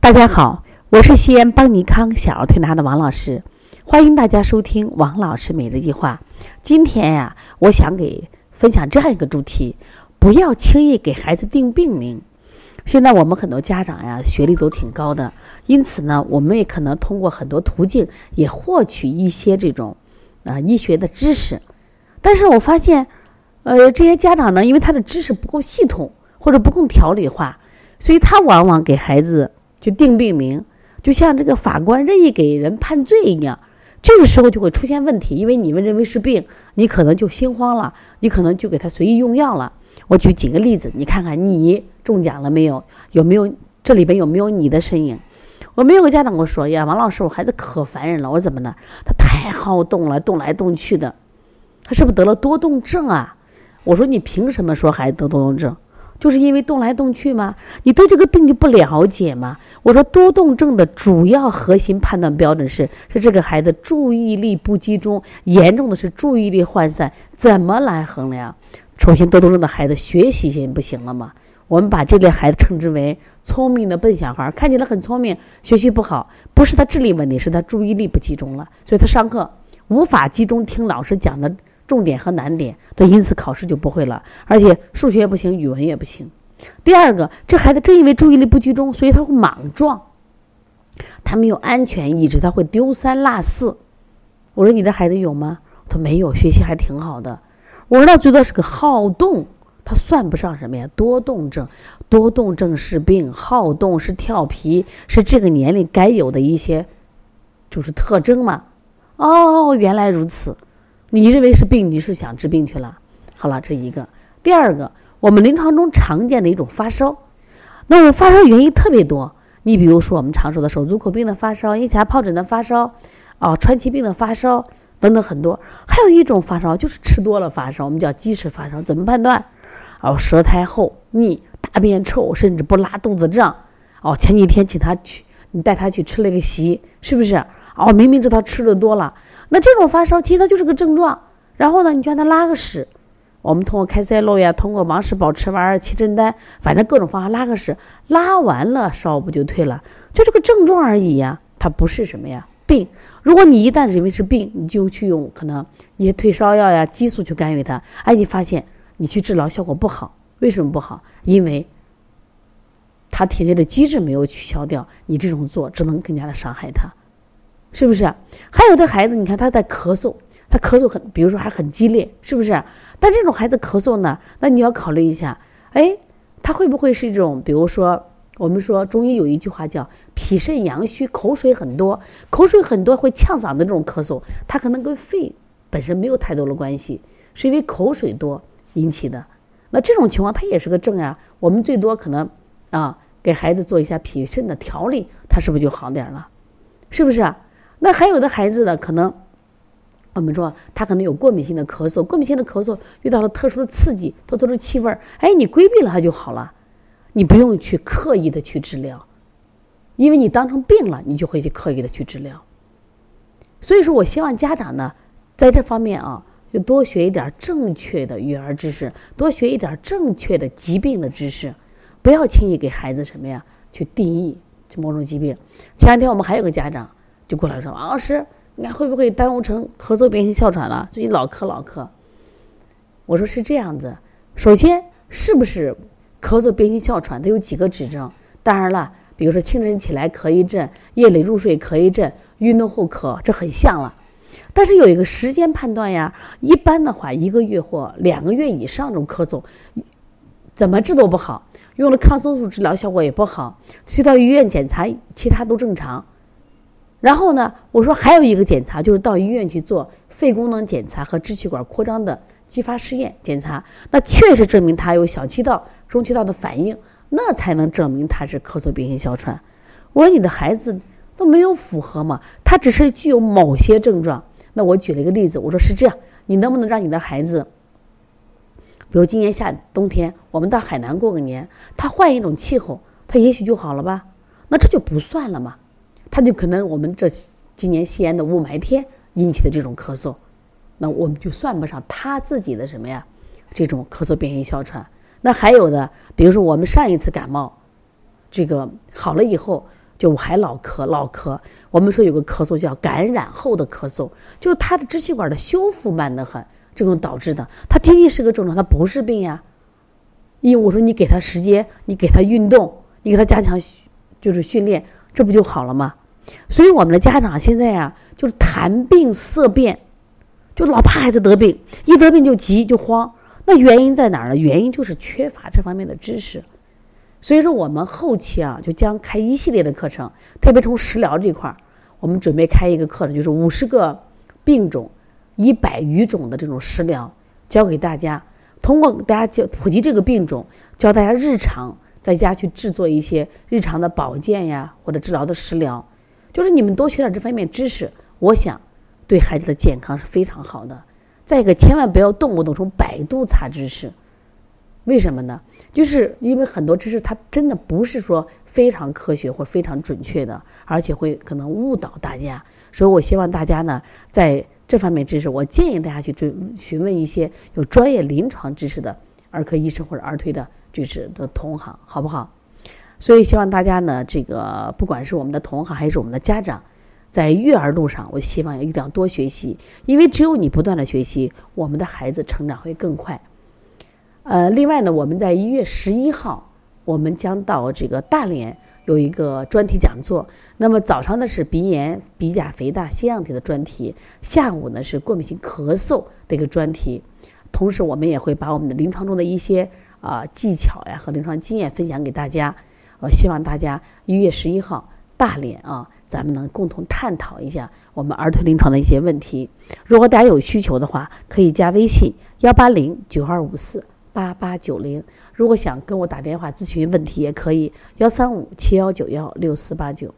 大家好，我是西安邦尼康小儿推拿的王老师，欢迎大家收听王老师每日一句话。今天呀，我想给分享这样一个主题：不要轻易给孩子定病名。现在我们很多家长呀，学历都挺高的，因此呢，我们也可能通过很多途径也获取一些这种啊医学的知识。但是我发现，呃，这些家长呢，因为他的知识不够系统或者不够条理化，所以他往往给孩子就定病名，就像这个法官任意给人判罪一样。这个时候就会出现问题，因为你们认为是病，你可能就心慌了，你可能就给他随意用药了。我举几个例子，你看看你中奖了没有？有没有这里边有没有你的身影？我们有个家长跟我说呀，王老师，我孩子可烦人了。我说怎么呢？他太好动了，动来动去的。他是不是得了多动症啊？我说你凭什么说孩子得多动症？就是因为动来动去吗？你对这个病就不了解吗？我说多动症的主要核心判断标准是是这个孩子注意力不集中，严重的是注意力涣散。怎么来衡量？首先多动症的孩子学习性不行了吗？我们把这类孩子称之为聪明的笨小孩，看起来很聪明，学习不好，不是他智力问题，是他注意力不集中了，所以他上课无法集中听老师讲的。重点和难点，他因此考试就不会了，而且数学不行，语文也不行。第二个，这孩子正因为注意力不集中，所以他会莽撞，他没有安全意识，他会丢三落四。我说你的孩子有吗？他说没有，学习还挺好的。我说那最多是个好动，他算不上什么呀？多动症，多动症是病，好动是调皮，是这个年龄该有的一些就是特征嘛。哦，原来如此。你认为是病，你是想治病去了。好了，这一个。第二个，我们临床中常见的一种发烧，那我发烧原因特别多。你比如说我们常说的手足口病的发烧、腋下疱疹的发烧，啊，川崎病的发烧等等很多。还有一种发烧就是吃多了发烧，我们叫积食发烧。怎么判断？哦，舌苔厚、腻、大便臭，甚至不拉、肚子胀。哦，前几天请他去，你带他去吃了个席，是不是？哦，明明知道吃的多了。那这种发烧其实它就是个症状，然后呢，你就让他拉个屎，我们通过开塞露呀，通过王氏保持丸、气镇丹，反正各种方法拉个屎，拉完了烧不就退了？就这个症状而已呀，它不是什么呀病。如果你一旦认为是病，你就去用可能一些退烧药呀、激素去干预它，哎，你发现你去治疗效果不好，为什么不好？因为他体内的机制没有取消掉，你这种做只能更加的伤害他。是不是？还有的孩子，你看他在咳嗽，他咳嗽很，比如说还很激烈，是不是？但这种孩子咳嗽呢，那你要考虑一下，哎，他会不会是一种，比如说，我们说中医有一句话叫脾肾阳虚，口水很多，口水很多会呛嗓的这种咳嗽，他可能跟肺本身没有太多的关系，是因为口水多引起的。那这种情况他也是个症呀，我们最多可能啊给孩子做一下脾肾的调理，他是不是就好点了？是不是？那还有的孩子呢，可能我们说他可能有过敏性的咳嗽，过敏性的咳嗽遇到了特殊的刺激，特殊的气味儿，哎，你规避了它就好了，你不用去刻意的去治疗，因为你当成病了，你就会去刻意的去治疗。所以说我希望家长呢，在这方面啊，就多学一点正确的育儿知识，多学一点正确的疾病的知识，不要轻易给孩子什么呀去定义某种疾病。前两天我们还有个家长。就过来说，王老师，你看会不会耽误成咳嗽变性哮喘了？最近老咳老咳。我说是这样子，首先是不是咳嗽变性哮喘？它有几个指征？当然了，比如说清晨起来咳一阵，夜里入睡咳一阵，运动后咳，这很像了。但是有一个时间判断呀，一般的话，一个月或两个月以上这种咳嗽，怎么治都不好，用了抗生素治疗效果也不好，去到医院检查，其他都正常。然后呢，我说还有一个检查，就是到医院去做肺功能检查和支气管扩张的激发试验检查，那确实证明他有小气道、中气道的反应，那才能证明他是咳嗽变性哮喘。我说你的孩子都没有符合嘛，他只是具有某些症状。那我举了一个例子，我说是这样，你能不能让你的孩子，比如今年夏冬天我们到海南过个年，他换一种气候，他也许就好了吧？那这就不算了嘛。他就可能我们这今年西安的雾霾天引起的这种咳嗽，那我们就算不上他自己的什么呀？这种咳嗽变性哮喘。那还有的，比如说我们上一次感冒，这个好了以后，就还老咳老咳。我们说有个咳嗽叫感染后的咳嗽，就是他的支气管的修复慢得很，这种导致的。他仅仅是个症状，他不是病呀。因为我说你给他时间，你给他运动，你给他加强就是训练，这不就好了吗？所以我们的家长现在啊，就是谈病色变，就老怕孩子得病，一得病就急就慌。那原因在哪儿呢？原因就是缺乏这方面的知识。所以说，我们后期啊，就将开一系列的课程，特别从食疗这块儿，我们准备开一个课程，就是五十个病种、一百余种的这种食疗，教给大家。通过大家教普及这个病种，教大家日常在家去制作一些日常的保健呀或者治疗的食疗，就是你们多学点这方面知识，我想对孩子的健康是非常好的。再一个，千万不要动不动从百度查知识。为什么呢？就是因为很多知识它真的不是说非常科学或非常准确的，而且会可能误导大家。所以我希望大家呢，在这方面知识，我建议大家去追询问一些有专业临床知识的儿科医生或者儿推的就是的同行，好不好？所以希望大家呢，这个不管是我们的同行还是我们的家长，在育儿路上，我希望一定要多学习，因为只有你不断的学习，我们的孩子成长会更快。呃，另外呢，我们在一月十一号，我们将到这个大连有一个专题讲座。那么早上呢是鼻炎、鼻甲肥大、腺样体的专题，下午呢是过敏性咳嗽的一个专题。同时，我们也会把我们的临床中的一些啊技巧呀和临床经验分享给大家。我希望大家一月十一号大连啊，咱们能共同探讨一下我们儿童临床的一些问题。如果大家有需求的话，可以加微信幺八零九二五四。八八九零，如果想跟我打电话咨询问题，也可以幺三五七幺九幺六四八九。